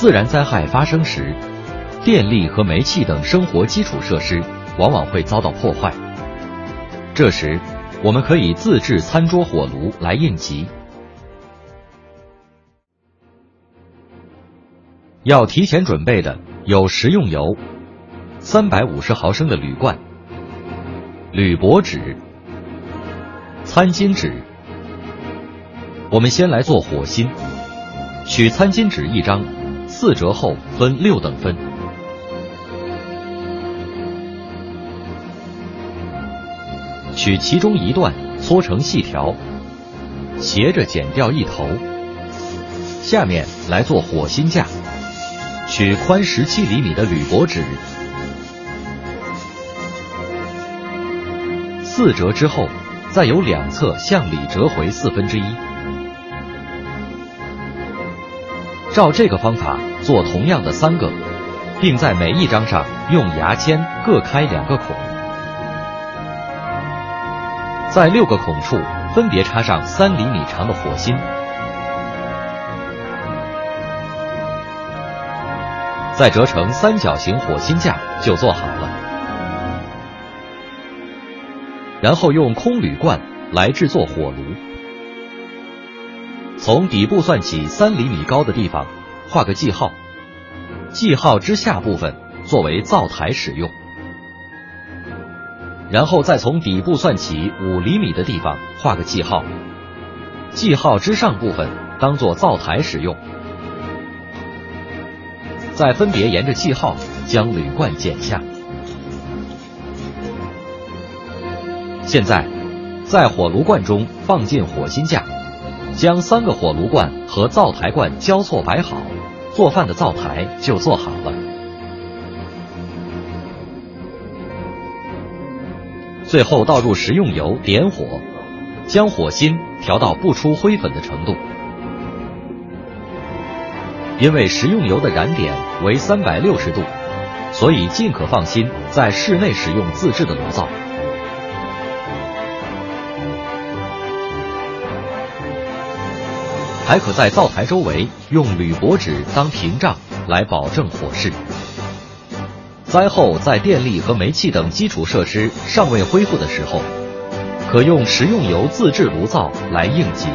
自然灾害发生时，电力和煤气等生活基础设施往往会遭到破坏。这时，我们可以自制餐桌火炉来应急。要提前准备的有食用油、三百五十毫升的铝罐、铝箔纸、餐巾纸。我们先来做火芯，取餐巾纸一张，四折后分六等分，取其中一段搓成细条，斜着剪掉一头。下面来做火星架。取宽十七厘米的铝箔纸，四折之后，再由两侧向里折回四分之一。照这个方法做同样的三个，并在每一张上用牙签各开两个孔，在六个孔处分别插上三厘米长的火芯。再折成三角形火芯架就做好了，然后用空铝罐来制作火炉。从底部算起三厘米高的地方画个记号，记号之下部分作为灶台使用。然后再从底部算起五厘米的地方画个记号，记号之上部分当做灶台使用。再分别沿着记号将铝罐剪下。现在，在火炉罐中放进火芯架，将三个火炉罐和灶台罐交错摆好，做饭的灶台就做好了。最后倒入食用油，点火，将火芯调到不出灰粉的程度。因为食用油的燃点为三百六十度，所以尽可放心在室内使用自制的炉灶。还可在灶台周围用铝箔纸当屏障，来保证火势。灾后在电力和煤气等基础设施尚未恢复的时候，可用食用油自制炉灶来应急。